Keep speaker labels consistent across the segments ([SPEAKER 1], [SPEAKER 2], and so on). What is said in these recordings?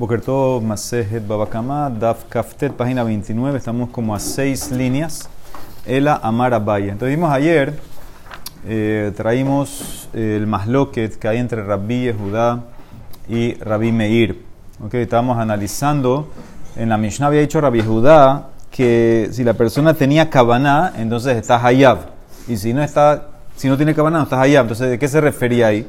[SPEAKER 1] Bokerto Masejet Babakama, Daf Kaftet, página 29. Estamos como a seis líneas. Ela Amar Abaye. Entonces vimos ayer, eh, traímos el masloquet que hay entre Rabbi Judá y Rabbi Meir. Okay, estábamos analizando, en la Mishnah había dicho Rabbi Judá que si la persona tenía Kabaná, entonces está Hayab. Y si no, está, si no tiene Kabaná, no está Hayab. Entonces, ¿de qué se refería ahí?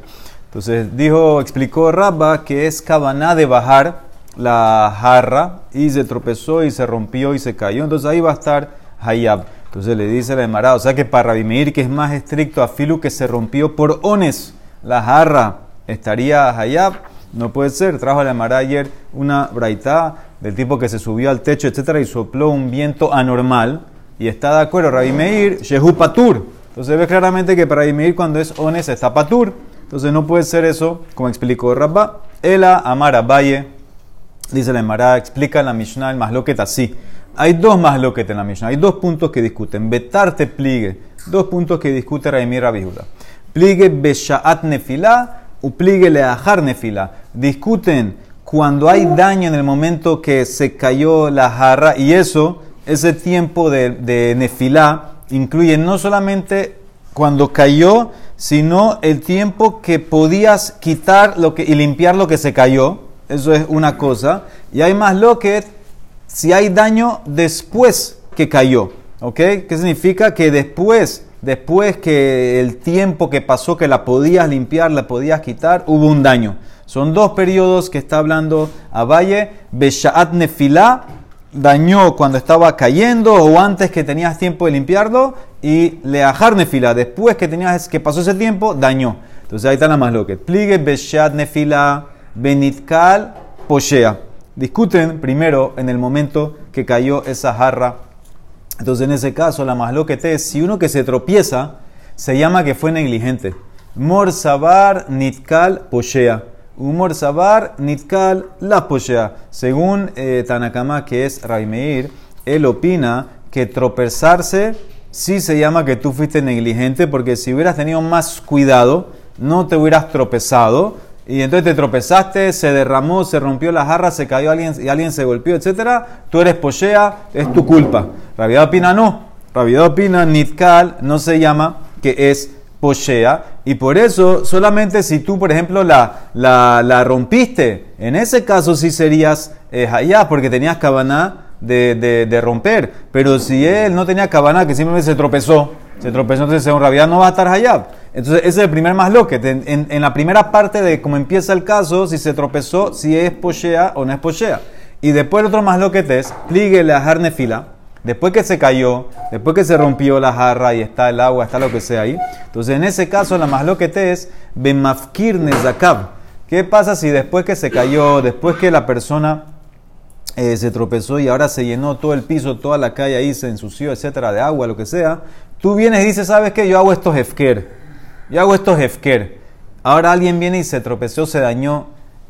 [SPEAKER 1] Entonces dijo, explicó Rabba que es cabana de bajar la jarra y se tropezó y se rompió y se cayó. Entonces ahí va a estar Hayab. Entonces le dice la Emara, o sea que para Rabimeir, que es más estricto a Filu, que se rompió por Ones, la jarra, estaría Hayab. No puede ser. Trajo a la Emara ayer una braita del tipo que se subió al techo, etcétera, y sopló un viento anormal. Y está de acuerdo, Rabimeir, Shehu Patur. Entonces ve claramente que para Rabimeir, cuando es Ones, está Patur. Entonces no puede ser eso, como explicó Rabba. Ela Amara Valle, dice la Emara, explica la Mishnah el masloquet así. Hay dos masloquet en la Mishnah, hay dos puntos que discuten. Betarte pligue, dos puntos que discute Raimir Rabihuda. Pligue Beshaat Nefila u pligue Leahar Nefila. Discuten cuando hay daño en el momento que se cayó la jarra y eso, ese tiempo de, de Nefilá, incluye no solamente cuando cayó, sino el tiempo que podías quitar lo que, y limpiar lo que se cayó. Eso es una cosa. Y hay más lo que si hay daño después que cayó. ¿Ok? ¿Qué significa? Que después, después que el tiempo que pasó que la podías limpiar, la podías quitar, hubo un daño. Son dos periodos que está hablando a Valle. Beshaat Nefilá dañó cuando estaba cayendo o antes que tenías tiempo de limpiarlo y leajar nefila, después que tenías que pasó ese tiempo, dañó. Entonces ahí está la más loca. Pligue beshat nefila benitkal poshea. Discuten primero en el momento que cayó esa jarra. Entonces en ese caso la más loca es si uno que se tropieza se llama que fue negligente. Mor sabar nitkal poshea. Humor sabar, nitkal, la poshea. Según eh, Tanakama, que es Raimeir, él opina que tropezarse sí se llama que tú fuiste negligente, porque si hubieras tenido más cuidado, no te hubieras tropezado. Y entonces te tropezaste, se derramó, se rompió la jarra, se cayó alguien y alguien se golpeó, etc. Tú eres poshea, es tu culpa. Rabiedad opina no. Rabiedad opina, nitkal, no se llama que es poshea. Y por eso, solamente si tú, por ejemplo, la, la, la rompiste, en ese caso sí serías eh, hayá, porque tenías cabana de, de, romper. Pero si él no tenía cabana, que simplemente se tropezó, se tropezó, entonces según Rabia no va a estar hayab. Entonces, ese es el primer más lo En, en, en, la primera parte de cómo empieza el caso, si se tropezó, si es poshea o no es poshea. Y después el otro más lo que es, pligue la fila Después que se cayó, después que se rompió la jarra y está el agua, está lo que sea ahí. Entonces, en ese caso, la más lo que te es Bemafkir Nezakab. ¿Qué pasa si después que se cayó, después que la persona eh, se tropezó y ahora se llenó todo el piso, toda la calle ahí se ensució, etcétera, de agua, lo que sea? Tú vienes y dices, ¿sabes qué? Yo hago estos hefker. Yo hago estos hefker. Ahora alguien viene y se tropezó, se dañó.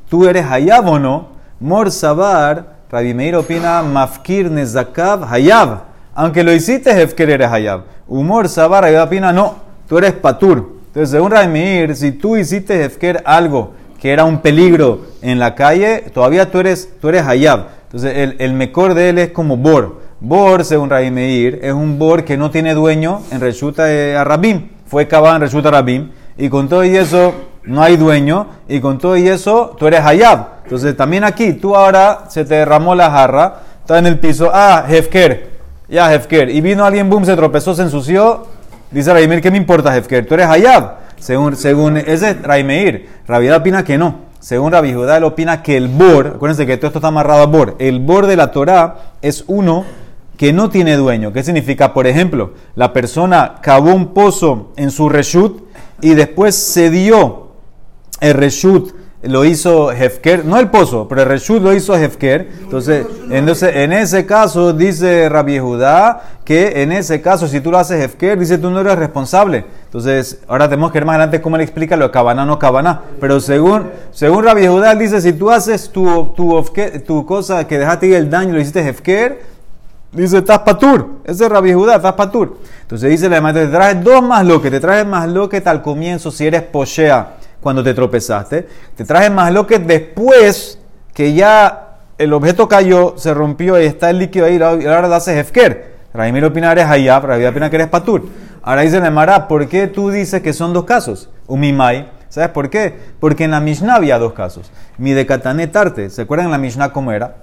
[SPEAKER 1] ¿Tú eres hayab o no? Mor Sabar Rabbi Meir opina Mafkir Nezakav Hayab. Aunque lo hiciste, Hefker eres Hayab. Humor Sabar, Rabbi opina no, tú eres Patur. Entonces, según Rabbi Meir, si tú hiciste Hefker algo que era un peligro en la calle, todavía tú eres, tú eres Hayab. Entonces, el, el mejor de él es como Bor. Bor, según Rabbi Meir, es un Bor que no tiene dueño en Reshuta a Rabim. Fue cavado en Reshuta Rabim. Y con todo y eso, no hay dueño. Y con todo y eso, tú eres Hayab. Entonces también aquí, tú ahora se te derramó la jarra, está en el piso, ah, Hefker, ya Hefker, y vino alguien, boom, se tropezó, se ensució, dice Raimeir, ¿qué me importa Hefker? Tú eres Hayab, según, según ese Raimeir, Rabiedad opina que no, según Rabbi Judá, opina que el bor, acuérdense que todo esto está amarrado a bor, el bor de la Torah es uno que no tiene dueño. ¿Qué significa? Por ejemplo, la persona cavó un pozo en su reshut y después se dio el reshut lo hizo Hefker, no el pozo, pero el Reshut lo hizo Hefker. Entonces, entonces, en ese caso, dice Rabbi Judá, que en ese caso, si tú lo haces Hefker, dice tú no eres responsable. Entonces, ahora tenemos que ver más adelante cómo le explica lo de Cabana no Cabana. Pero según, según Rabbi Judá, dice, si tú haces tu, tu, cosa que dejaste el daño, lo hiciste Hefker, dice, estás patur. Ese es Rabbi Judá, estás patur. Entonces dice la madre, te traes dos más lo que, te traes más lo que al comienzo si eres poshea cuando te tropezaste. Te traje más lo que después que ya el objeto cayó, se rompió y está el líquido ahí, y ahora lo haces hefker. Raimir opina eres Hayab, Raimir opina que eres Patur. Ahora dice Nemara, ¿por qué tú dices que son dos casos? Umimai. ¿Sabes por qué? Porque en la Mishnah había dos casos. Mi de Tarte, ¿se acuerdan en la Mishnah cómo era?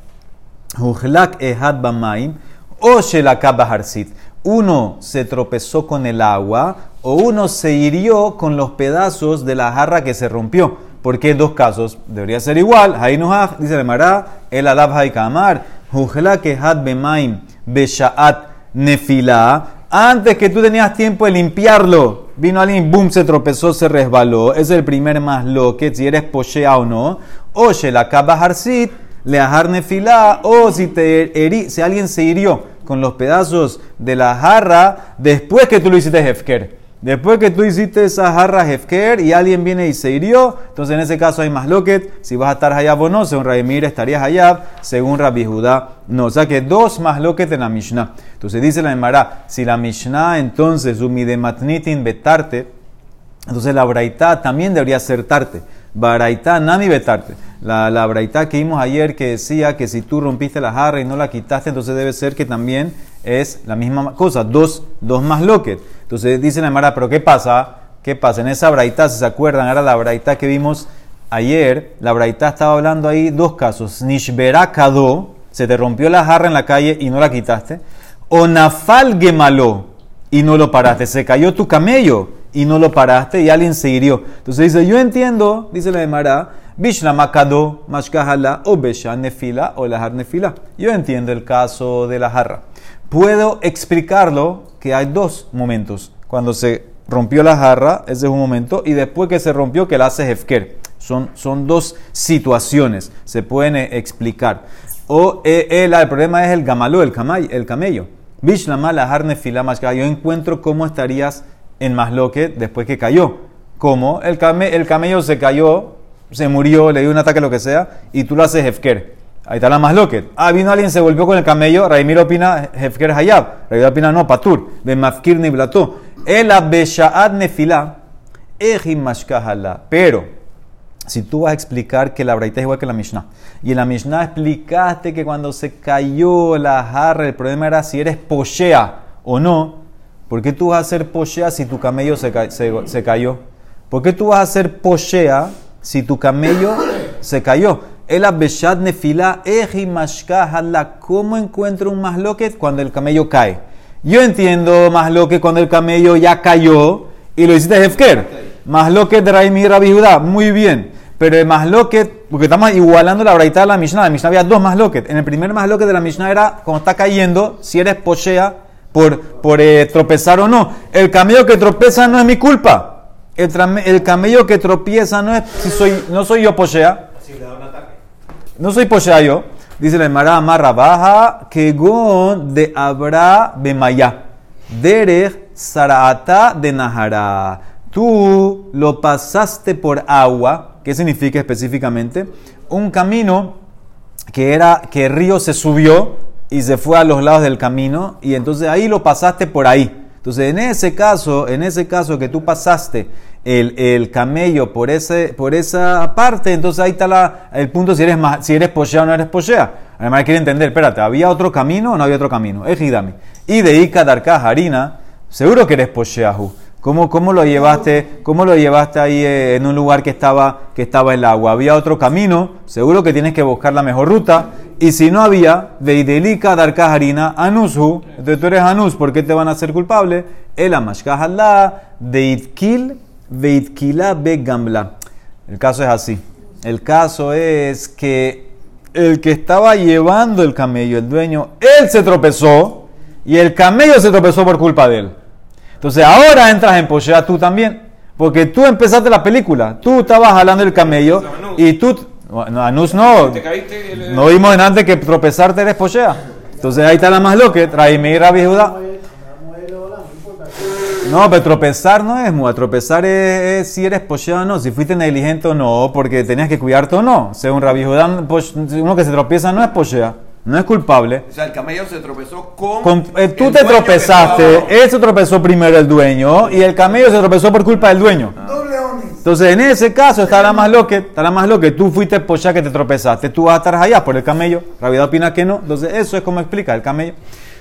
[SPEAKER 1] Ujlak ehad bamaim o shelakab harsit. Uno se tropezó con el agua o uno se hirió con los pedazos de la jarra que se rompió. ¿Por qué dos casos? Debería ser igual. Hainuhach, dice Nemara, el alab haikamar. Ujlak ehad bemaim beshaat nefila. Antes que tú tenías tiempo de limpiarlo, vino alguien, boom, se tropezó, se resbaló. Es el primer más lo que si eres pochea o no. Oye, la harsit, le ajar nefila. O si, te si alguien se hirió con los pedazos de la jarra después que tú lo hiciste hefker. Después que tú hiciste esa jarra Hefker y alguien viene y se hirió, entonces en ese caso hay más loquet. Si vas a estar Hayab o no, según Raimir estarías Hayab, según Rabbi Judá no. O sea que dos más loquet en la Mishnah. Entonces dice la Emara, si la Mishnah entonces matnitin betarte, entonces la Braitá también debería ser tarte. Baraitá nami betarte. La, la Braitá que vimos ayer que decía que si tú rompiste la jarra y no la quitaste, entonces debe ser que también es la misma cosa, dos, dos más loquet. Entonces dice la Mara, pero ¿qué pasa? ¿Qué pasa? En esa braita, si se acuerdan, era la braita que vimos ayer, la braita estaba hablando ahí dos casos. Nishbera kado, se te rompió la jarra en la calle y no la quitaste. O nafal gemalo y no lo paraste. Se cayó tu camello y no lo paraste y alguien se hirió. Entonces dice, yo entiendo, dice la Mara, Bishna makado, mashkahala, o besha nefila, o la nefila. Yo entiendo el caso de la jarra. Puedo explicarlo que hay dos momentos. Cuando se rompió la jarra, ese es un momento, y después que se rompió, que la hace Hefker. Son, son dos situaciones, se pueden eh, explicar. O el, el, problema es el gamalú, el, camay, el camello. Bishlama la harne más Yo encuentro cómo estarías en Masloque después que cayó. Como el, el camello se cayó, se murió, le dio un ataque, lo que sea, y tú lo haces Hefker. Ahí está la más loquet. Ah, vino alguien, se volvió con el camello. Raimir opina, Hefker Hayab. Raimir opina, no, Patur. De Mafkir ni Blató. El Abeshaad Nefila. Ejim Mashkahala. Pero, si tú vas a explicar que la braita es igual que la Mishnah, y en la Mishnah explicaste que cuando se cayó la jarra, el problema era si eres poshea o no, ¿por qué tú vas a ser poshea si tu camello se, se cayó? ¿Por qué tú vas a ser poshea si tu camello se cayó? El abeshad nefila eji mashkahala. ¿Cómo encuentro un masloquet cuando el camello cae? Yo entiendo masloquet cuando el camello ya cayó y lo hiciste hefker. Masloquet Raimi Rabbi Judá. Muy bien. Pero el masloquet, porque estamos igualando la braita de la Mishnah. La Mishnah había dos masloquet. En el primer masloquet de la Mishnah era cuando está cayendo, si eres pochea por, por eh, tropezar o no. El camello que tropeza no es mi culpa. El, el camello que tropieza no es si soy, no soy yo pochea. No soy yo. Dice la Emara Amarra Baja, Kegon de Abra Bemaya. Derech Saraata de Nahara. Tú lo pasaste por agua. ¿Qué significa específicamente? Un camino que era que el río se subió y se fue a los lados del camino y entonces ahí lo pasaste por ahí. Entonces, en ese caso, en ese caso que tú pasaste el, el, camello por, ese, por esa parte, entonces ahí está el punto si eres, si eres pochea o no eres pochea. Además, quiere entender, espérate, ¿había otro camino o no había otro camino? Ejidami. Y de Ika Darka Harina, seguro que eres pocheahu. ¿Cómo, ¿Cómo, lo llevaste, ¿Cómo lo llevaste ahí eh, en un lugar que estaba, que estaba el agua? ¿Había otro camino? Seguro que tienes que buscar la mejor ruta. Y si no había, Veidelika Darka Harina entonces tú eres Anus, ¿por qué te van a hacer culpable? El Amashkahallah de Itkil Veitkila Gamla. El caso es así. El caso es que el que estaba llevando el camello, el dueño, él se tropezó y el camello se tropezó por culpa de él. Entonces ahora entras en pochea tú también. Porque tú empezaste la película. Tú estabas jalando el camello y tú... No, Anus no. No vimos en antes que tropezarte eres pochea. Entonces ahí está la más loca. Rabbi Judá. No, pero tropezar no es mua. Tropezar es, si eres pocheado o no, si fuiste negligente o no, porque tenías que cuidarte o no. Según Rabbi Judá, uno que se tropieza no es pochea, no es culpable.
[SPEAKER 2] O sea, el camello se tropezó con.
[SPEAKER 1] Eh, tú te tropezaste, él se tropezó primero el dueño y el camello se tropezó por culpa del dueño.
[SPEAKER 2] Leones.
[SPEAKER 1] Entonces, en ese caso está la más loque, está la más loque. Tú fuiste pocha que te tropezaste, tú vas a estar allá por el camello. Rabida opina que no. Entonces, eso es como explica el camello.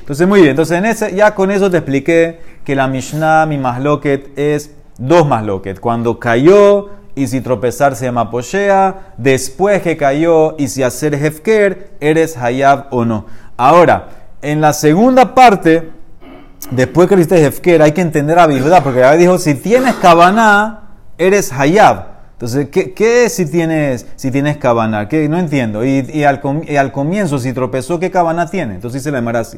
[SPEAKER 1] Entonces, muy bien. Entonces, en ese, ya con eso te expliqué que la Mishnah, mi más loquet, es dos más loquet. Cuando cayó y si tropezar se llama poshea, después que cayó y si hacer hefker, eres hayab o no. Ahora, en la segunda parte, después que hiciste hefker, hay que entender a verdad, porque ya dijo, si tienes cabana, eres hayab. Entonces, ¿qué, ¿qué, es si tienes, si tienes cabana? ¿Qué? No entiendo. Y, al, comienzo, si tropezó, ¿qué cabana tiene? Entonces dice la llamará así.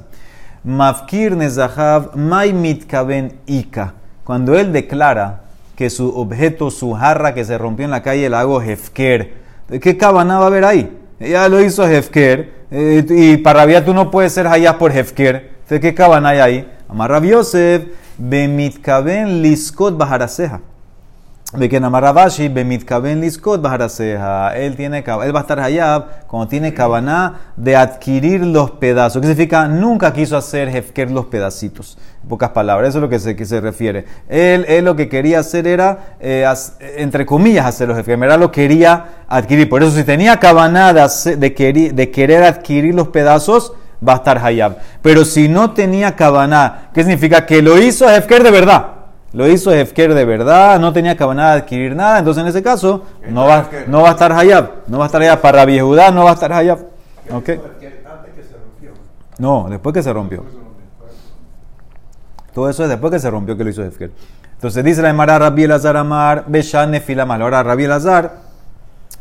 [SPEAKER 1] Mafkir nezahav mai mitkaben ika. Cuando él declara que su objeto, su jarra que se rompió en la calle, el hago hefker. ¿Qué cabana va a haber ahí? Ya lo hizo hefker. Eh, y para rabia tú no puedes ser hayab por hefker. ¿qué cabana hay ahí? Amar Yosef, bemitkaben liskot bajaraseja. Él tiene él va a estar hayab cuando tiene cabana de adquirir los pedazos. ¿Qué significa? Nunca quiso hacer Hefker los pedacitos. En pocas palabras, eso es lo que se, que se refiere. Él, él lo que quería hacer era, eh, entre comillas, hacer los Hefker. Era lo quería adquirir. Por eso, si tenía cabana de, de, de querer adquirir los pedazos, va a estar hayab. Pero si no tenía cabana, ¿qué significa? Que lo hizo Hefker de verdad. Lo hizo Hefker de verdad, no tenía cabana de adquirir nada, entonces en ese caso no va, no va a estar Hayab, no va a estar Hayab. Para Judá no va a estar Hayab. ¿Okay? No, después que se rompió. Todo eso es después que se rompió que lo hizo Hefker. Entonces dice la Emara Rabbi Elazar Amar, Beshan Nefilamal. Ahora Rabbi Elazar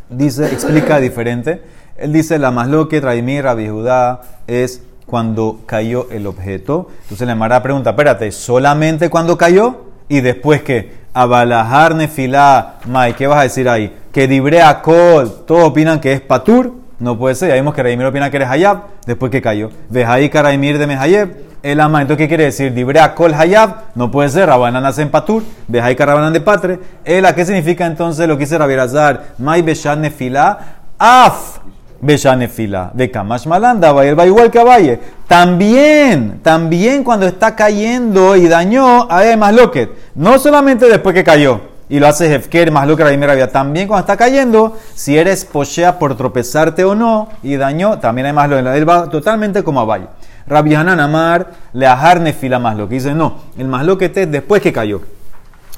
[SPEAKER 1] dice, explica diferente. Él dice la masloque, Traimir, Rabbi Judá es cuando cayó el objeto. Entonces la Emara pregunta, espérate, ¿solamente cuando cayó? Y después que Abalajar Nefilá, Mai, ¿qué vas a decir ahí? Que Dibrea Kol, todos opinan que es Patur, no puede ser. Ya vimos que Raimir opina que eres Hayab, después que cayó. Vejaí Karaimir de Mehayeb, el ama. Entonces, ¿qué quiere decir? Dibrea Kol Hayab, no puede ser. Rabanán nace en Patur, Vejaí Karabanán de Patre. Ela, ¿qué significa entonces lo que dice Rabirazar? Mai Beshan Nefilá, Af Beshanefila. De Kamash Malanda, va igual que Valle. También, también cuando está cayendo y dañó, a más loquet. No solamente después que cayó y lo hace Hefker, más loquet, vida. También cuando está cayendo, si eres pochea por tropezarte o no y dañó, también hay más loquet. Él va totalmente como a Valle. Rabbi Hanan Amar le ajar nefila más lo que dice no, el más loquet es después que cayó.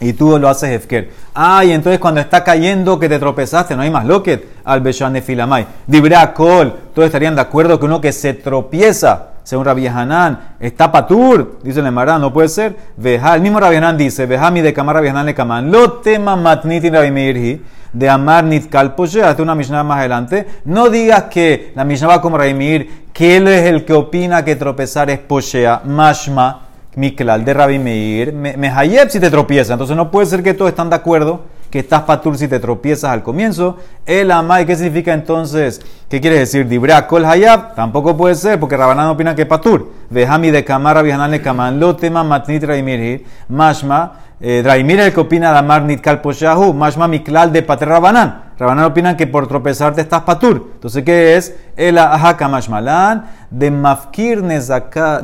[SPEAKER 1] Y tú lo haces Hefker. Ah, entonces cuando está cayendo que te tropezaste, no hay más loquet al Beshan de Filamay. Dibra Kol, todos estarían de acuerdo que uno que se tropieza, según Rabbi Hanan, está patur, dice el no puede ser. Veja, el mismo Rabbi Hanan dice, veja mi de Kamar Rabbi Hanan le Kaman, lo tema matniti Rabbi Meirhi, de Amar Nitkal hasta una Mishnah más adelante. No digas que la Mishnah va como Rabbi Meir, que él es el que opina que tropezar es Poshea, mashma Miklal de Rabbi Meir, Mehayeb si te tropiezas. Entonces no puede ser que todos están de acuerdo que estás patur si te tropiezas al comienzo. El amai, ¿qué significa entonces? ¿Qué quiere decir? Dibra kol hayab, tampoco puede ser porque Rabanán opina que patur. Vejami de kamar Rabihanan le kaman lo tema matnit Raimir mashma. Eh, Raimir el que opina de amar nitkal poshahu, mashma miklal de pater Rabanán. Rabanán opinan que por tropezarte estás patur. Entonces, ¿qué es? El ahaka mashmalan de mafkir nezakab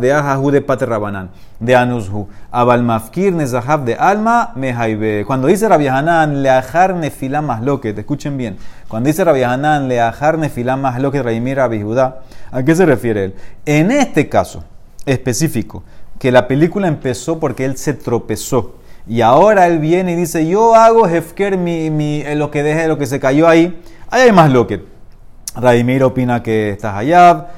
[SPEAKER 1] de ahahu de pater Rabanán. De anushu. Abal mafkir nezahab de alma mehaibe. Cuando dice Rabbi Hanan, le ajar nefila te escuchen bien. Cuando dice Rabbi Hanan, le ajar nefila más loquet, Raimir Rabbi Judá, ¿a qué se refiere él? En este caso específico, que la película empezó porque él se tropezó y ahora él viene y dice, yo hago Hefker mi, mi, eh, lo que deje, lo que se cayó ahí. Ahí hay más loquet. Radimir opina que estás Hayab,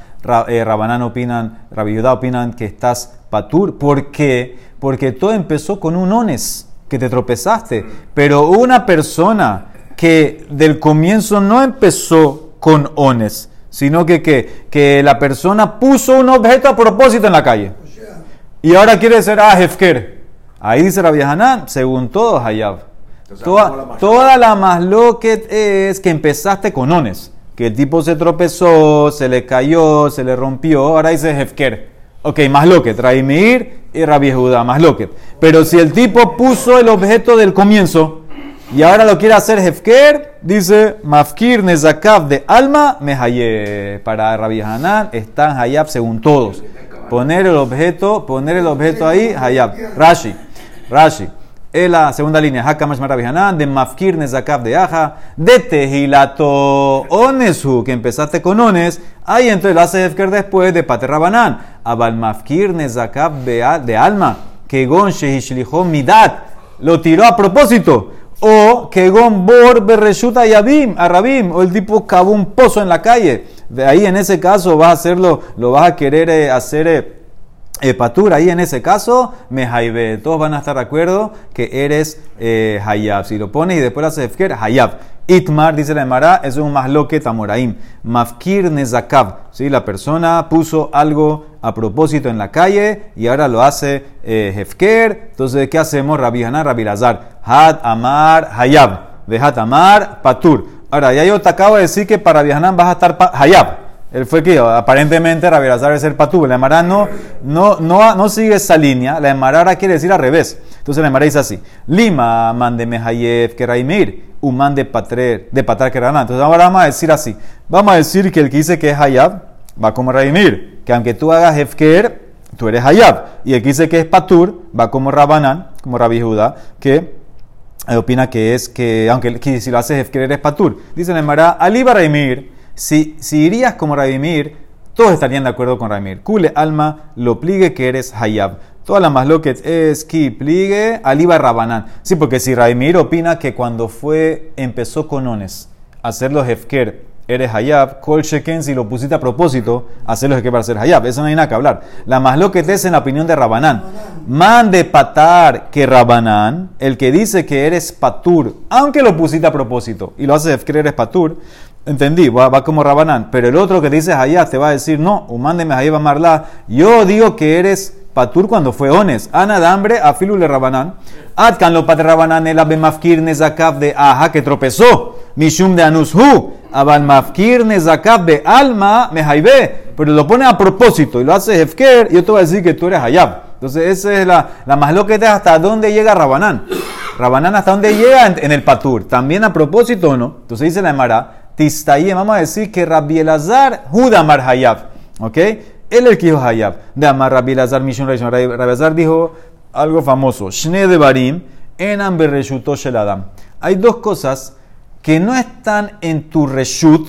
[SPEAKER 1] eh, Rabanán opinan, Rabiyudá opinan que estás Patur. ¿Por qué? Porque todo empezó con un ones, que te tropezaste. Pero una persona que del comienzo no empezó con ones, sino que, que, que la persona puso un objeto a propósito en la calle. Y ahora quiere ser ah, Hefker. Ahí dice Rabbi Hanan, según todos, Hayab. Toda, toda la masloquet es que empezaste con ones. Que el tipo se tropezó, se le cayó, se le rompió. Ahora dice Hefker. Ok, masloquet, Raimir y Rabbi Judá, masloquet. Pero si el tipo puso el objeto del comienzo y ahora lo quiere hacer Hefker, dice Mafkir Nezakav de alma mehaye. Para Rabbi Hanan están Hayab según todos. Poner el objeto, poner el objeto ahí, Hayab. Rashi. Rashi. Es la segunda línea. Hakamash Marabihanan, de Mafkir Nezakav de Aja, de Tehilato Onesu, que empezaste con Ones, ahí entonces lo hace Hefker después de Paterrabanán. Abal Mafkir Nezakav de Alma, que Gon Shehishlijo Midat, lo tiró a propósito. O que Gon Bor Berreshuta Yabim, a Rabim, o el tipo cavó un pozo en la calle. De ahí en ese caso vas a hacerlo, lo vas a querer eh, hacer. Eh, eh, patur, ahí en ese caso, me jaibe. Todos van a estar de acuerdo que eres eh, hayab. Si lo pones y después haces efker, hayab. Itmar, dice la Emara, es un masloque tamoraim. Mafkir nezakav. ¿sí? La persona puso algo a propósito en la calle y ahora lo hace eh. Entonces, ¿qué hacemos? Rabbi Haná, Rabbi Lazar. Had amar hayab. De hat amar patur. Ahora, ya yo te acabo de decir que para Rabbi vas a estar hayab. Él fue que aparentemente Rabbi Lazar es el patú. La Emara no, no, no, no sigue esa línea. La Emara ahora quiere decir al revés. Entonces la Emara dice así: Lima mande mehayev que raimir, man de patrer, de patrar que Entonces ahora vamos a decir así: Vamos a decir que el que dice que es hayab va como raimir. Que aunque tú hagas hefker, tú eres hayab. Y el que dice que es patur va como rabanán, como Rabbi Judá, que opina que es que, aunque si lo haces hefker eres patur. Dice la Emara: Aliba raimir. Si, irías como Rabimir, todos estarían de acuerdo con Rabimir. Kule alma lo pligue que eres hayab. Toda la más que es ki pligue aliba rabanán. Sí, porque si Rabimir opina que cuando fue, empezó con ones, hacerlo hefker, eres hayab, kol sheken, si lo pusiste a propósito, hacerlo hefker para ser hayab. Eso no hay nada que hablar. La más lo que es en la opinión de Rabanán. Man de patar que Rabanán, el que dice que eres patur, aunque lo pusiste a propósito y lo hace hefker, eres patur. Entendí, va, como Rabanán. Pero el otro que dices allá te va a decir, no, mándeme a Marla. Yo digo que eres patur cuando fue ones. Ana de hambre, afilule Rabanán. Atkan lo patre Rabanán, el abemafkir nezakav de aja que tropezó. Mishum de anushu. Abal mafkir de alma me Pero lo pone a propósito y lo hace hefker. Yo te voy a decir que tú eres hayab. Entonces, esa es la, la más lo que te hasta dónde llega Rabanán. Rabanán hasta dónde llega en, el patur. También a propósito o no. Entonces dice la Emara Tistaye, vamos a decir que Rabbi Elazar, Judamar Hayab. ¿Ok? Él es el que dijo Hayab. De Amar Rabbi Elazar, Mishun Rabbi Elazar dijo algo famoso. Shne de Barim, Enam Bereshuto Sheladam. Hay dos cosas que no están en tu reshut,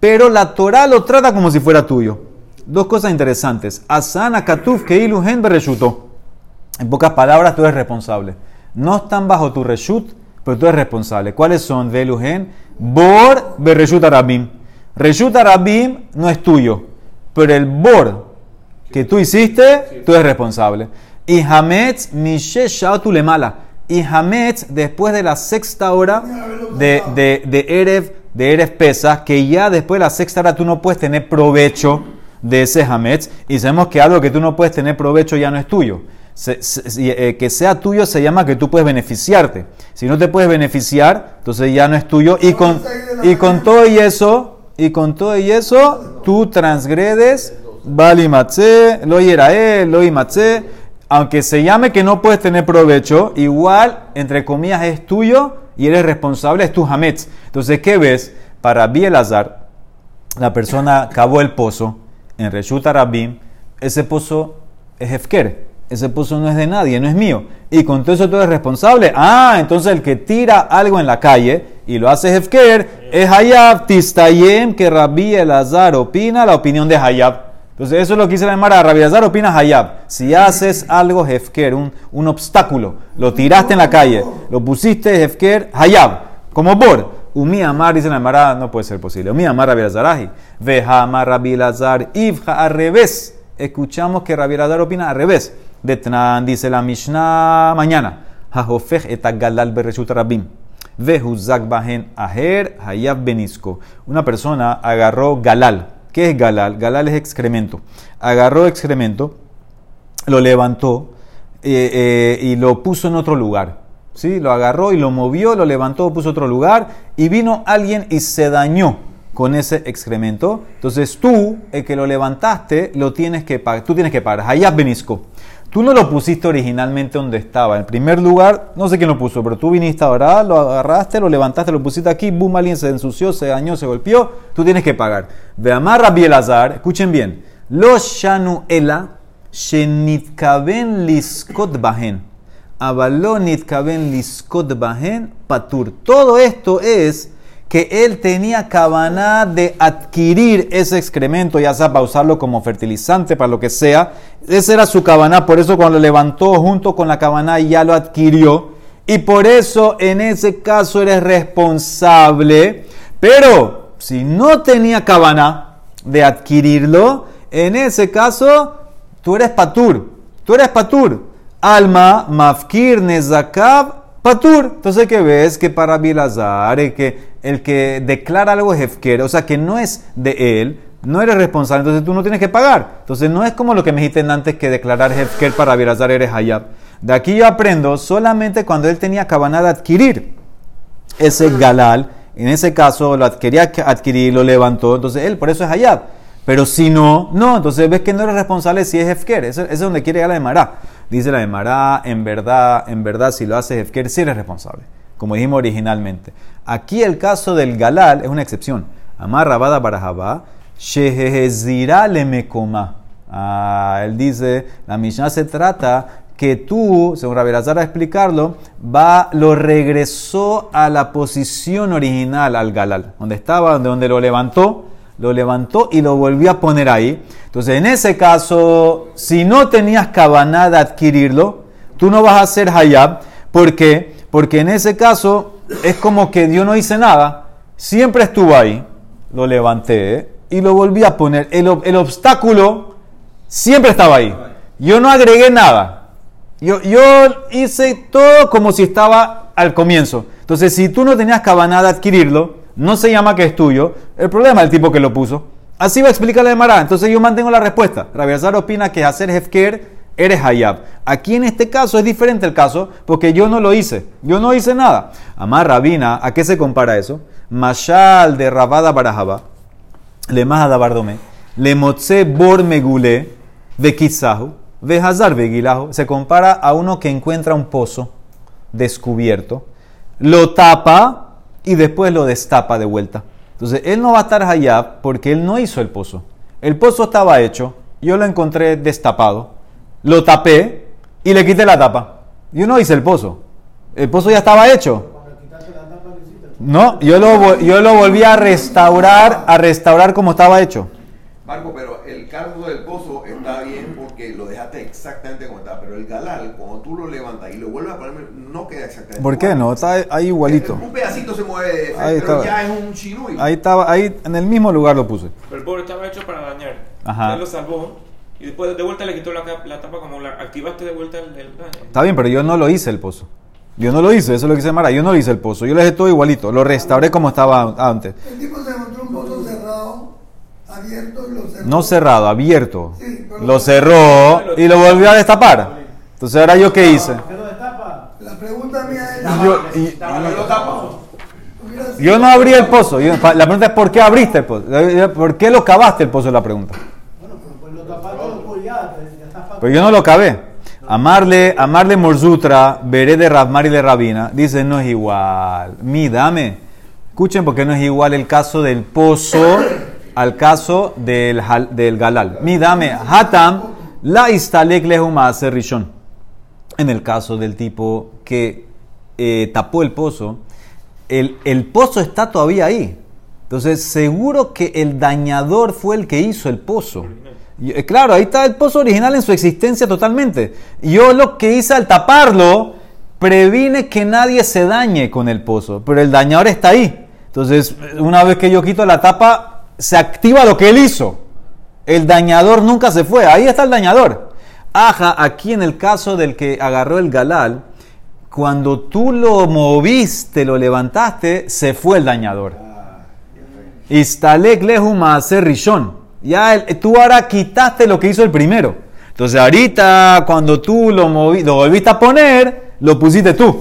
[SPEAKER 1] pero la Torah lo trata como si fuera tuyo. Dos cosas interesantes. Asana Katuf Keiluhen Bereshuto. En pocas palabras, tú eres responsable. No están bajo tu reshut, pero tú eres responsable. ¿Cuáles son? Veluhen, Bor, Bereshut Arabim. Reshut Arabim no es tuyo, pero el Bor que tú hiciste, tú eres responsable. Y Hametz, Mishe le mala. Y Hametz, después de la sexta hora de, de, de Erev, de Erev Pesa, que ya después de la sexta hora tú no puedes tener provecho de ese Hametz, y sabemos que algo que tú no puedes tener provecho ya no es tuyo. Eh, que sea tuyo se llama que tú puedes beneficiarte. Si no te puedes beneficiar, entonces ya no es tuyo. Y con, y con todo y eso, y con todo y eso, tú transgredes, Bali lo Yerae, lo aunque se llame que no puedes tener provecho, igual, entre comillas, es tuyo y eres responsable, es tu hametz. Entonces, ¿qué ves? Para Bielazar, la persona cavó el pozo en Reshut Arabim, ese pozo es Hefker ese pozo no es de nadie, no es mío. Y con todo eso tú eres responsable. Ah, entonces el que tira algo en la calle y lo hace Hefker es Hayab Tistayem, que Rabbi Elazar opina la opinión de Hayab. Entonces eso es lo que dice la Emara. Rabbi Elazar opina Hayab. Si haces algo Hefker, un, un obstáculo, lo tiraste en la calle, lo pusiste Hefker, Hayab. Como Bor. Umi Amar, dice la Emara, no puede ser posible. Umi Amar Elazar Veja Amar Rabbi Elazar, Ibja al revés. Escuchamos que Rabbi Elazar opina al revés. Detnan, dice la Mishnah mañana. Hahofech etagalal bereshut rabim. Vehuzak bahen aher hayab benisko. Una persona agarró galal. ¿Qué es galal? Galal es excremento. Agarró excremento, lo levantó eh, eh, y lo puso en otro lugar. ¿Sí? Lo agarró y lo movió, lo levantó, puso otro lugar y vino alguien y se dañó con ese excremento. Entonces tú, el que lo levantaste, lo tienes que pagar. Tú tienes que pagar. Hayab benisko. Tú no lo pusiste originalmente donde estaba. En primer lugar, no sé quién lo puso, pero tú viniste ahora, lo agarraste, lo levantaste, lo pusiste aquí, boom, alguien se ensució, se dañó, se golpeó, tú tienes que pagar. Ve amarra Bielazar, escuchen bien. Los shanu ela shenitkaben liskot bahen. Abalonit kaben liskot bahen patur. Todo esto es que él tenía cabana de adquirir ese excremento, ya sea para usarlo como fertilizante, para lo que sea. Esa era su cabana, por eso cuando lo levantó junto con la cabana ya lo adquirió. Y por eso en ese caso eres responsable. Pero si no tenía cabana de adquirirlo, en ese caso tú eres patur. Tú eres patur. Alma, mafkir, nezakab, patur. Entonces, ¿qué ves? Que para Bilazar, el que, el que declara algo hefker, o sea, que no es de él, no eres responsable, entonces tú no tienes que pagar. Entonces, no es como lo que me dijiste antes que declarar hefker para Bilazar eres hayab. De aquí yo aprendo solamente cuando él tenía cabana de adquirir ese galal. En ese caso, lo adquiría adquirir, lo levantó, entonces él, por eso es hayab. Pero si no, no, entonces ves que no eres responsable si es hefker. Eso, eso es donde quiere llegar la Emara. Dice la Emara, en verdad, en verdad, si lo haces Hefker, sí eres responsable, como dijimos originalmente. Aquí el caso del Galal es una excepción. Amar Rabada Barajaba, Shehezira le mekoma. Ah, él dice, la Mishnah se trata que tú, según Rabirazar a explicarlo, va, lo regresó a la posición original al Galal, donde estaba, donde lo levantó, lo levantó y lo volvió a poner ahí. Entonces, en ese caso, si no tenías cabana de adquirirlo, tú no vas a hacer hayab. ¿Por qué? Porque en ese caso es como que yo no hice nada, siempre estuvo ahí, lo levanté y lo volví a poner. El, obstáculo siempre estaba ahí. Yo no agregué nada. Yo, yo hice todo como si estaba al comienzo. Entonces, si tú no tenías cabana de adquirirlo, no se llama que es tuyo. El problema es el tipo que lo puso. Así va a explicar la Emara. Entonces yo mantengo la respuesta. Rabiazar opina que hacer hefker eres hayab. Aquí en este caso es diferente el caso porque yo no lo hice. Yo no hice nada. Amar Rabina, ¿a qué se compara eso? Mashal de Rabada Barajaba, le Mahada Bardome, le Motze Bor Megule, de Kizahu, de Hazar Begilahu. Se compara a uno que encuentra un pozo descubierto, lo tapa y después lo destapa de vuelta. Entonces, él no va a estar allá porque él no hizo el pozo. El pozo estaba hecho, yo lo encontré destapado, lo tapé y le quité la tapa. Yo no hice el pozo. El pozo ya estaba hecho. No, yo lo, yo lo volví a restaurar, a restaurar como estaba hecho.
[SPEAKER 2] Marco, pero el cargo del pozo está bien porque lo dejaste exactamente como está, pero el galal, cuando tú lo levantas y lo vuelves a poner, no queda exactamente
[SPEAKER 1] ¿Por qué no? Está ahí igualito.
[SPEAKER 2] Un pedacito se mueve,
[SPEAKER 1] Ahí
[SPEAKER 2] pero
[SPEAKER 1] estaba.
[SPEAKER 2] ya es un.
[SPEAKER 1] Ahí estaba, ahí en el mismo lugar lo puse.
[SPEAKER 3] Pero el pobre estaba hecho para dañar.
[SPEAKER 1] Ajá.
[SPEAKER 3] Él lo salvó y después de vuelta le quitó la, tapa como la activaste de vuelta el, el.
[SPEAKER 1] Está bien, pero yo no lo hice el pozo. Yo no lo hice, eso es lo que dice Mara. Yo no lo hice el pozo. Yo lo dejé todo igualito. Lo restauré como estaba antes.
[SPEAKER 4] El tipo se encontró un pozo cerrado, abierto y lo cerró.
[SPEAKER 1] No cerrado, abierto.
[SPEAKER 4] Sí, pero-
[SPEAKER 1] Lo cerró y lo volvió a destapar. Entonces, ahora yo qué hice.
[SPEAKER 4] La pregunta mía es,
[SPEAKER 1] Yo, y-
[SPEAKER 2] lo
[SPEAKER 1] yo no abrí el pozo. Yo- la pregunta es: ¿por qué abriste el pozo? ¿Por qué lo cavaste el pozo? Es la pregunta. Pero yo no lo cavé. Amarle, amarle Morzutra, veré de Rasmar y de Rabina, dice no es igual. Mi, dame. Escuchen porque no es igual el caso del pozo al caso del, del galal. Mi, dame. Hatam, la istalek rishon. En el caso del tipo que eh, tapó el pozo, el, el pozo está todavía ahí. Entonces, seguro que el dañador fue el que hizo el pozo. Eh, claro, ahí está el pozo original en su existencia totalmente. Yo lo que hice al taparlo, previne que nadie se dañe con el pozo, pero el dañador está ahí. Entonces, una vez que yo quito la tapa, se activa lo que él hizo. El dañador nunca se fue, ahí está el dañador. Aja, aquí en el caso del que agarró el galal, cuando tú lo moviste, lo levantaste, se fue el dañador. Istalek hacer rishon. Ya el- tú ahora quitaste lo que hizo el primero. Entonces ahorita cuando tú lo, movi- lo volviste a poner, lo pusiste tú.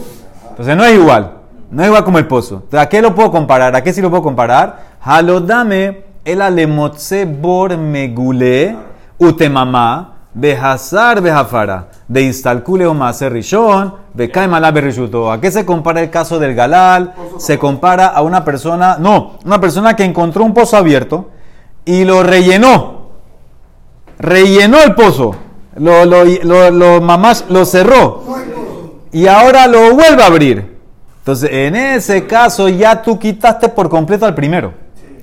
[SPEAKER 1] Entonces no es igual. No es igual como el pozo. Entonces, ¿A qué lo puedo comparar? ¿A qué sí lo puedo comparar? Halodame el alemotze bor megule utemamá behazar behafara de instalcule o rishon bekai malá berrishuto. ¿A qué se compara el caso del galal? Se compara a una persona, no, una persona que encontró un pozo abierto y lo rellenó. Rellenó el pozo. Lo, mamás lo cerró. Y ahora lo vuelve a abrir. Entonces, en ese caso ya tú quitaste por completo al primero.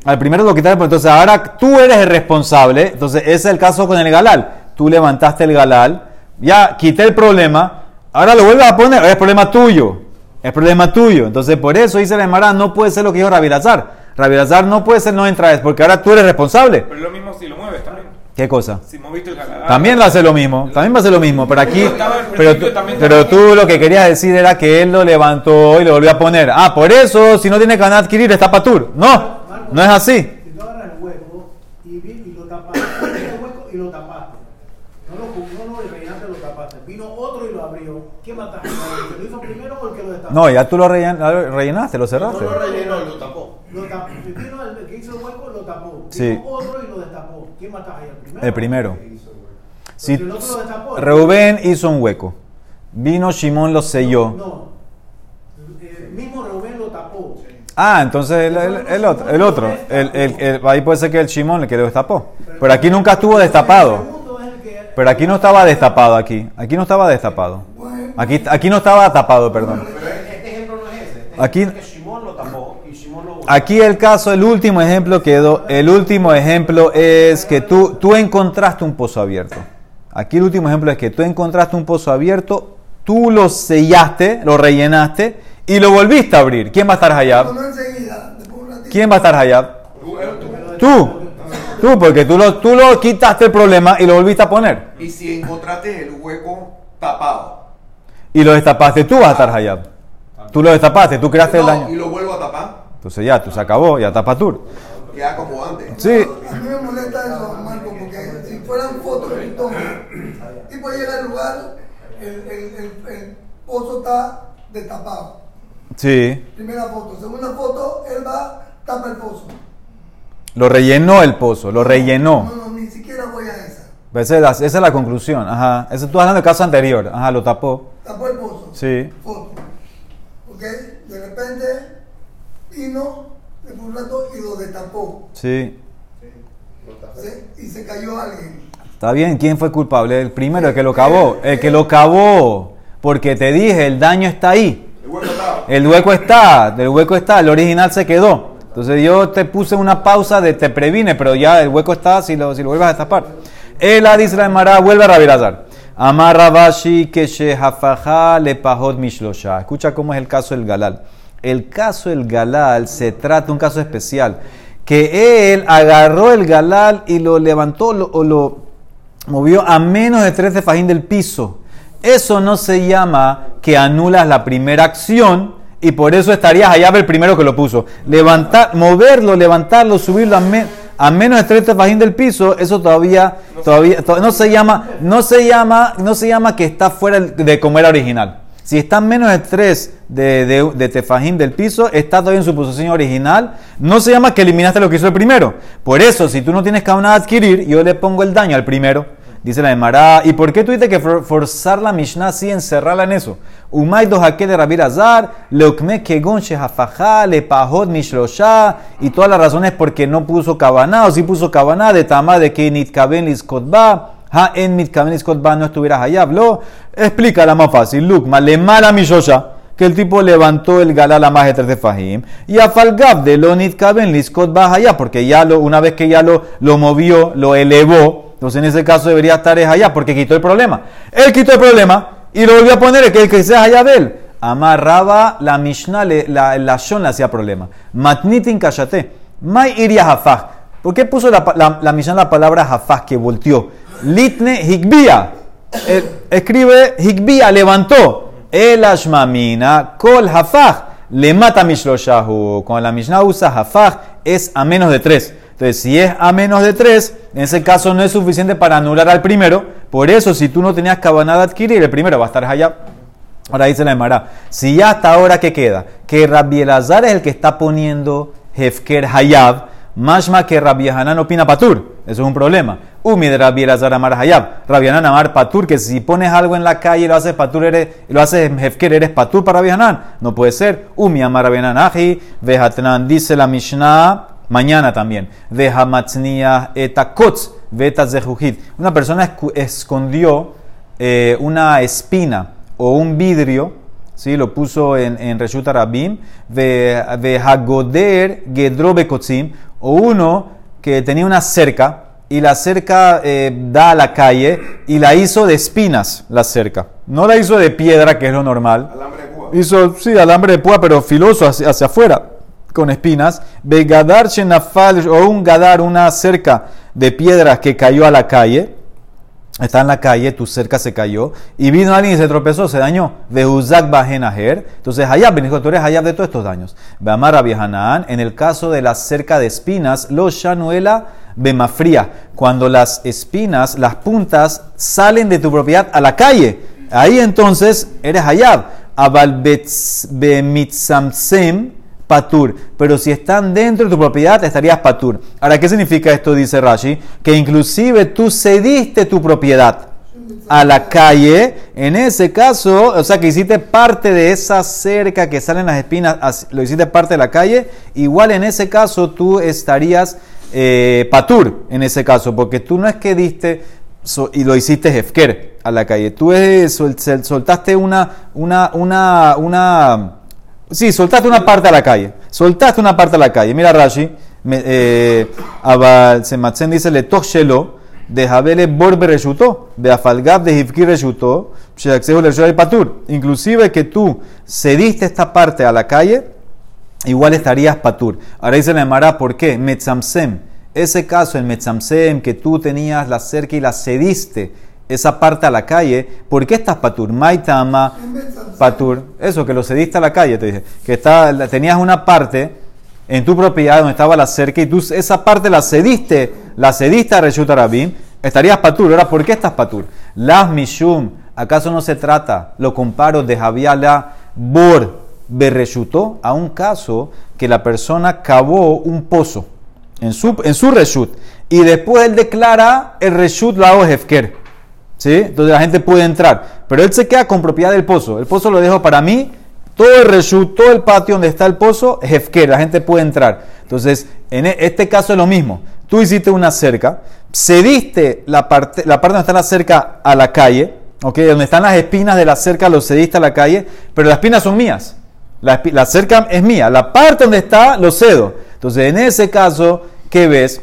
[SPEAKER 1] Al primero lo quitaste, por- entonces ahora tú eres el responsable. Entonces, ese es el caso con el galal. Tú levantaste el galal, ya quité el problema, ahora lo vuelves a poner, es problema tuyo. Es problema tuyo. Entonces, por eso dice la Emara, no puede ser lo que dijo Rabilazar. Rabilazar no puede ser no entra vez, porque ahora tú eres responsable.
[SPEAKER 3] Pero es lo mismo si lo mueves también.
[SPEAKER 1] ¿Qué cosa?
[SPEAKER 3] Si moviste el galal.
[SPEAKER 1] También lo hace lo mismo, también va a hacer lo mismo, pero aquí, pero, tú- pero lo que querías decir era que él lo levantó y lo volvió a poner. Ah, por eso, si no tiene que adquirir, está patur. No, no es así.
[SPEAKER 5] Si tú agarras el hueco y, vi- y lo tapaste, abriste el hueco y lo tapaste. No lo, no lo rellenaste, lo tapaste. Vino otro y lo abrió. ¿Qué mataste? ¿El que lo hizo primero o el que lo destapó?
[SPEAKER 1] No, ya tú lo rellenaste, lo cerraste.
[SPEAKER 6] No lo rellenó, lo tapó.
[SPEAKER 5] Lo tapó. El que hizo el hueco, lo tapó.
[SPEAKER 1] Sí.
[SPEAKER 5] otro y lo destapó. ¿Quién mataste ahí? ¿El primero?
[SPEAKER 1] El primero. Si
[SPEAKER 5] Porque el otro lo destapó.
[SPEAKER 1] Reubén hizo un hueco, vino Shimón lo selló.
[SPEAKER 5] No. El mismo Rubén lo tapó.
[SPEAKER 1] Ah, entonces el, el- el otro, el otro, el, el- el- ahí puede ser que el Shimón el que lo destapó. Pero aquí nunca estuvo destapado. Pero aquí no estaba destapado aquí. Aquí no estaba destapado. Aquí, aquí no estaba tapado, perdón.
[SPEAKER 6] Pero este ejemplo no es ese. Este
[SPEAKER 1] Aquí-
[SPEAKER 6] Shimon lo tapó
[SPEAKER 1] Aquí el caso, el último ejemplo quedó. El último ejemplo es que tú, tú encontraste un pozo abierto. Aquí el último ejemplo es que tú encontraste un pozo abierto, tú lo sellaste, lo rellenaste y lo volviste a abrir. ¿Quién va a estar
[SPEAKER 4] ratito.
[SPEAKER 1] ¿Quién va a estar Hayab?
[SPEAKER 2] Tú, tú.
[SPEAKER 1] Porque tú lo, tú lo quitaste el problema y lo volviste a poner.
[SPEAKER 2] Y si encontraste el hueco tapado.
[SPEAKER 1] Y lo destapaste, tú vas a estar Hayab. Tú lo destapaste, tú creaste el
[SPEAKER 2] No,
[SPEAKER 1] daño.
[SPEAKER 2] y lo vuelvo a tapar.
[SPEAKER 1] Entonces ya, tú se acabó, ya tapa tú.
[SPEAKER 2] Queda como antes.
[SPEAKER 1] Sí.
[SPEAKER 4] A mí me molesta eso, Marco, porque si fueran fotos que tú tomas, tipo llega al lugar, el, el, el, el pozo está destapado.
[SPEAKER 1] Sí.
[SPEAKER 4] Primera foto. Segunda foto, él va, tapa el pozo.
[SPEAKER 1] Lo rellenó el pozo, lo rellenó.
[SPEAKER 4] No, no, ni siquiera voy a esa.
[SPEAKER 1] Esa es la, esa es la conclusión. Ajá. Eso tú hablando del caso anterior. Ajá, lo tapó.
[SPEAKER 4] Tapó el pozo.
[SPEAKER 1] Sí.
[SPEAKER 4] Foto. ¿Ok? De repente de un rato, y lo destapó.
[SPEAKER 1] Sí.
[SPEAKER 4] ¿sí? Y se cayó alguien.
[SPEAKER 1] Está bien, ¿quién fue culpable? El primero, el que lo cavó. El que lo cavó. Porque te dije, el daño está ahí.
[SPEAKER 2] El hueco estaba.
[SPEAKER 1] El hueco está, el hueco está, el original se quedó. Entonces yo te puse una pausa de te previne, pero ya el hueco está si lo, si lo vuelves a destapar. Ela dice la Emara, vuelve a Rabirazar. Amar Rabashi que le pahot mishlosha. Escucha cómo es el caso del Galal. El caso del Galal se trata de un caso especial. Que él agarró el Galal y lo levantó o lo movió a menos de tres de fajín del piso. Eso no se llama que anulas la primera acción y por eso estarías allá el primero que lo puso. Levantar, moverlo, levantarlo, subirlo a, me- a menos de fajín del piso, eso todavía, todavía to- no se llama, no se llama, no se llama que está fuera de como era original. Si está menos de 3 de, de, de tefajín del piso, está todavía en su posición original. No se llama que eliminaste lo que hizo el primero. Por eso, si tú no tienes nada adquirir, yo le pongo el daño al primero. Dice la Emara, ¿y por qué dices que for- forzar la Mishnah así, encerrarla en eso? Umay do de Rabir Azar, leukme kegon shehafajá, le pahot mishlosha, y todas las razones porque no puso kabaná, o si puso kabaná, de tama de que nitkaben liskotba, ha en mitkaben liskotba no estuviera hayab, lo explica la más fácil, lukma, le mala mishosha, que el tipo levantó el galal a más de tres de fajim, y a falgab de lo nitkaben liskotba hayab, porque ya lo, una vez que ya lo, lo movió, lo elevó, entonces en ese caso debería estar es allá porque quitó el problema. Él quitó el problema y lo volvió a poner, el que, el que sea allá de él. Amarraba la Mishnah, la, la Shon le hacía problema. Matnitin kashate. Mai iria hafaj. ¿Por qué puso la, la, la Mishnah la palabra hafaj que volteó? Litne higbia. Eh, escribe higbia, levantó. El ashmamina kol hafaj. Le mata mishloshahu. Cuando la Mishnah usa hafaj es a menos de tres. Entonces, si es a menos de 3, en ese caso no es suficiente para anular al primero. Por eso, si tú no tenías cabanada adquirir, el primero va a estar allá. Ahora dice la Emara, si ya hasta ahora, ¿qué queda? Que Rabbi Elazar es el que está poniendo Hefker Hayab, Mashma que Rabbi Hanan opina Patur. Eso es un problema. Umi de Rabbi Elazar Amar Hayab. Rabbi Hanan Amar Patur, que si pones algo en la calle y lo haces Patur, eres, lo haces Hefker, eres Patur para Rabbi Hanan. No puede ser. Umi Amar Rabbi Hanan Aji, Vehatnan, dice la Mishnah, mañana también. Vehamatzniyah etakotz, vetazehujit. Una persona escondió eh, una espina o un vidrio ¿sí? lo puso en, en Reshut Arabim, ve ve Hagoder Gedro Bekotzim, o uno que tenía una cerca y la cerca eh, da a la calle y la hizo de espinas, la cerca. No la hizo de piedra, que es lo normal.
[SPEAKER 2] Alambre de púa.
[SPEAKER 1] Hizo, sí, alambre de púa, pero filoso hacia, hacia afuera, con espinas. Begadar shenafal, o un gadar, una cerca de piedras que cayó a la calle. Está en la calle, tu cerca se cayó. Y vino alguien y se tropezó, se dañó. Veuzak bajenajer. Entonces, Hayab, tú eres Hayab de todos estos daños. Beamar Rabbi Hanaan, en el caso de la cerca de espinas, lo shanuela bemafría. Cuando las espinas, las puntas, salen de tu propiedad a la calle. Ahí entonces eres Hayab. Abal bemitzamsem patur. Pero si están dentro de tu propiedad, estarías patur. Ahora, ¿qué significa esto? Dice Rashi. Que inclusive tú cediste tu propiedad a la calle. En ese caso, o sea, que hiciste parte de esa cerca que salen las espinas, as- lo hiciste parte de la calle. Igual en ese caso tú estarías eh, patur, en ese caso, porque tú no es que diste y lo hiciste hefker a la calle. Tú es, sol- sol- soltaste una, una, una, una, sí, soltaste una parte a la calle. Soltaste una parte a la calle. Mira Rashi, eh, Abal Sematzen dice le shelo de Jabele Borbe Reshutó, de Afalgab de Hivki Reshutó, le Patur. Inclusive que tú cediste esta parte a la calle, igual estarías patur. Ahora dice la Emara, ¿por qué? Metzamsem. Ese caso, el Metzamsem, que tú tenías la cerca y la cediste, esa parte a la calle, ¿por qué estás patur? Maitama patur. Eso, que lo cediste a la calle, te dije. Que tenías una parte en tu propiedad donde estaba la cerca y tú esa parte la cediste, la cediste a Reshut Arabim, estarías patur. Ahora, ¿por qué estás patur? Las Mishum, ¿acaso no se trata, lo comparo, de Javiala Bor Berreshutó a un caso que la persona cavó un pozo en su, en su reshut y después él declara el reshut la hago hefker. ¿Sí? Entonces la gente puede entrar. Pero él se queda con propiedad del pozo. El pozo lo dejo para mí. Todo el reshut, todo el patio donde está el pozo, es hefker. La gente puede entrar. Entonces, en e- este caso es lo mismo. Tú hiciste una cerca, cediste la parte, la parte donde está la cerca a la calle, ¿ok? Donde están las espinas de la cerca, lo cediste a la calle, pero las espinas son mías. La, cerca es mía. La parte donde está, lo cedo. Entonces, en ese caso, ¿qué ves?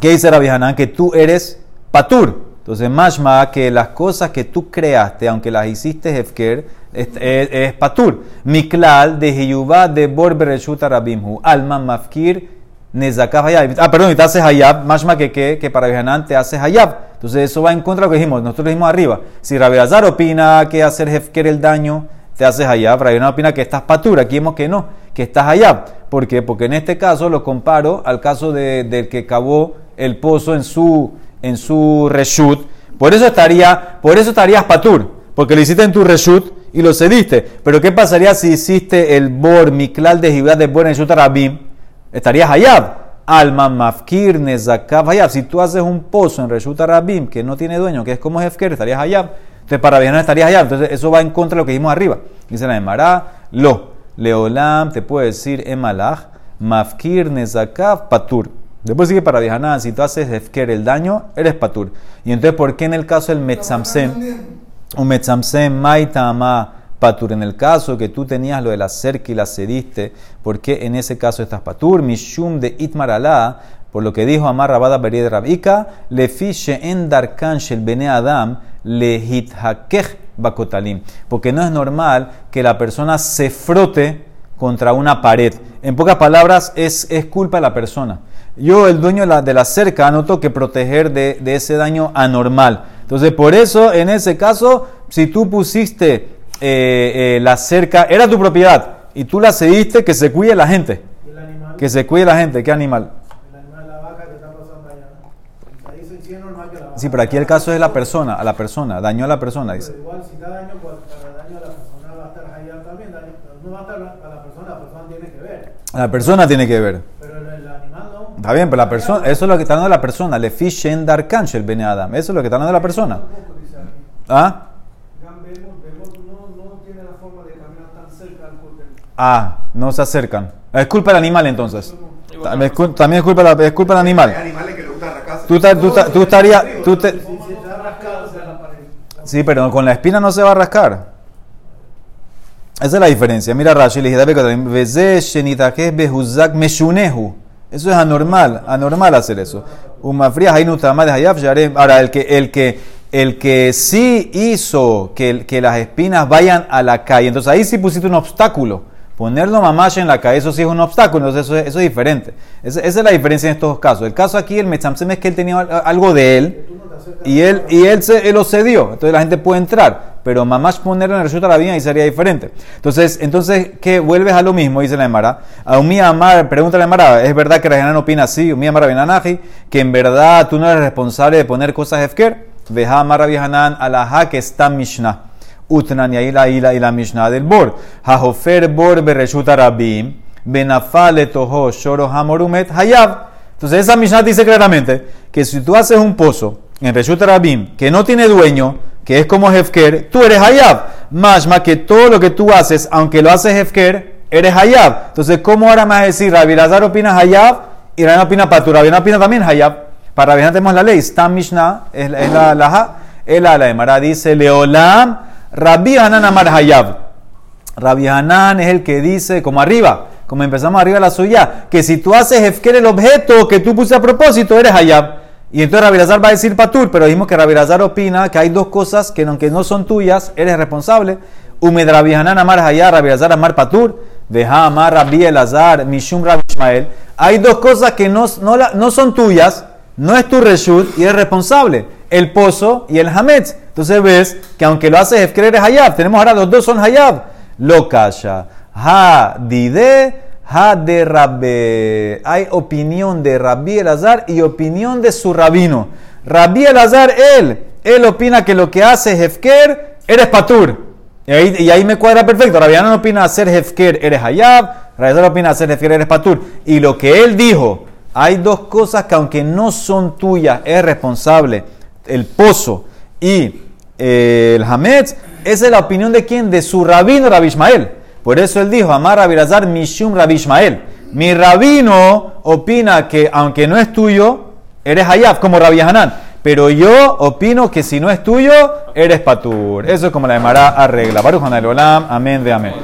[SPEAKER 1] ¿Qué dice Rabbi? Que tú eres patur. Entonces, mashma, que las cosas que tú creaste, aunque las hiciste hefker, es, es- es patur. Miklal de Hiyubá de Borbereshuta Rabimhu. Alma mafkir nezakav hayab. Ah, perdón, y te haces hayab. Mashma que, que, que para Hanan te haces hayab. Entonces, eso va en contra de lo que dijimos. Nosotros dijimos arriba. Si Rabbi Azar opina que hacer hefker el daño, te haces hayab. Rabbi Hanan opina que estás patur. Aquí vemos que no, que estás hayab. ¿Por qué? Porque en este caso lo comparo al caso de- del que cavó el pozo en su, en su reshut. Por eso estaría, por eso estarías patur, porque lo hiciste en tu reshut y lo cediste. Pero ¿qué pasaría si hiciste el bor miklal de Jibad de bor en reshut arabim? Estarías hayab. Alma mafkir nezakav hayab. Si tú haces un pozo en reshut arabim que no tiene dueño, que es como hefker, estarías hayab. Entonces para viajar estarías hayab. Entonces eso va en contra de lo que dijimos arriba. Dice la Emara, lo. Leolam te puede decir emalach, mafkir nezakav patur. Después sigue para Dihanan, si tú haces hefker el daño, eres patur. Y entonces, ¿por qué en el caso del metzamsem, un metzamsem maitama patur? En el caso que tú tenías lo de la cerca y la cediste, ¿por qué en ese caso estás patur? Mishum de itmar alá, por lo que dijo Amar Rabada Berid Rabika, le fiche en darkan shel bene Adam, le hithakech bakotalim. Porque no es normal que la persona se frote contra una pared. En pocas palabras, es, es culpa de la persona. Yo, el dueño de la, de la cerca, anoto que proteger de, de ese daño anormal. Entonces, por eso, en ese caso, si tú pusiste eh, eh, la cerca, era tu propiedad, y tú la cediste, que se cuide la gente.
[SPEAKER 5] Y el animal,
[SPEAKER 1] Que se cuide la gente. ¿Qué animal?
[SPEAKER 5] el animal, la vaca que está pasando allá. ¿no? Ahí se- sí es normal que la vaca.
[SPEAKER 1] Sí, pero aquí el caso es la persona, a la persona, dañó a la persona, dice.
[SPEAKER 5] Pero igual, si da daño, pues, para daño a la persona va a estar allá también. Daño, no va a estar a la persona, la persona tiene que ver.
[SPEAKER 1] La persona tiene que ver.
[SPEAKER 5] Pero el, el animal no.
[SPEAKER 1] Está bien, pero la persona, eso es lo que está hablando la persona. Le fishen dar cancha el bene Adam. Eso es lo que está hablando la persona. ¿Ah? Ah, no se acercan. Es culpa del animal entonces. También es, culpa, la- es culpa del animal. Tú, tú, tú estarías... Tú te- sí, pero con la espina no se va a rascar. Esa es la diferencia. Mira Rashi, le dije, "Dabe Katarim, "Veze shenitakesh behuzak meshunehu". Eso es anormal, anormal hacer eso. Ahora, el que, el que, el que sí hizo que, que las espinas vayan a la calle, entonces ahí sí pusiste un obstáculo. Ponerlo mamash en la eso sí es un obstáculo, entonces eso es, diferente. Esa, es la diferencia en estos casos. El caso aquí, el Metzamsem es que él tenía al- algo de él y él, y él, se, lo cedió. Entonces la gente puede entrar, pero mamash ponerlo en el resulta la vida y sería diferente. Entonces, entonces ¿qué? Vuelves a lo mismo, dice la Emara. A Amar, pregunta la Emara, ¿es verdad que Rajanán opina así? Umi Amar que en verdad tú no eres responsable de poner cosas Hefker. Veja Amar Rabihanan alaha que está Mishnah. Utnan y ahí la, y la, y la Mishnah del Bor. Hahofer Bor Bereshuta Rabim. Benafale Toho Shoro Hamorumet Hayab. Entonces esa Mishnah dice claramente que si tú haces un pozo en Reshut Rabim que no tiene dueño, que es como Hefker, tú eres Hayab. Mashma que todo lo que tú haces, aunque lo haces Hefker, eres Hayab. Entonces, ¿cómo ahora a decir, Rabbi Lazar opina Hayab y Rabbi opina Patur? Rabbi opina también Hayab. Para Rabbi tenemos la ley, Stam Mishnah, es, la- la la la la dice, Leolam, Rabbi Hanan Amar Hayab. Rabbi Hanan es el que dice, como arriba, como empezamos arriba la suya, que si tú haces Hefker el objeto que tú puse a propósito, eres Hayab. Y entonces Rabbi Lazar va a decir Patur, pero dijimos que Rabbi Lazar opina que hay dos cosas que aunque no son tuyas, eres responsable. Umed Rabbi Hanan Amar Hayab, Rabbi Lazar Amar Patur, Deja Amar Rabbi Elazar, Mishum Rabbi Ishmael. Hay dos cosas que no, no, no son tuyas, no es tu reshut y eres responsable. El pozo y el hametz. Entonces ves que aunque lo haces Hefker eres Hayab. Tenemos ahora los dos son Hayab. Lo kasha. Ha dide, ha de rabbe. Hay opinión de Rabbi Elazar y opinión de su rabino. Rabbi Elazar, él, él opina que lo que hace Hefker, eres patur. Y ahí, me cuadra perfecto. Rabbi no opina hacer Hefker, eres Hayab. Elazar opina hacer Hefker, eres patur. Y lo que él dijo, hay dos cosas que aunque no son tuyas, es responsable. El pozo y el Hametz, esa es la opinión de quién? De su rabino Rabbi Ishmael. Por eso él dijo, Amar Rabbi Lazar Mishum Rabbi Ishmael. Mi rabino opina que aunque no es tuyo, eres Hayab, como Rabbi Hanan. Pero yo opino que si no es tuyo, eres Patur. Eso es como la Emara arregla. Baruch Olam. Amén de amén.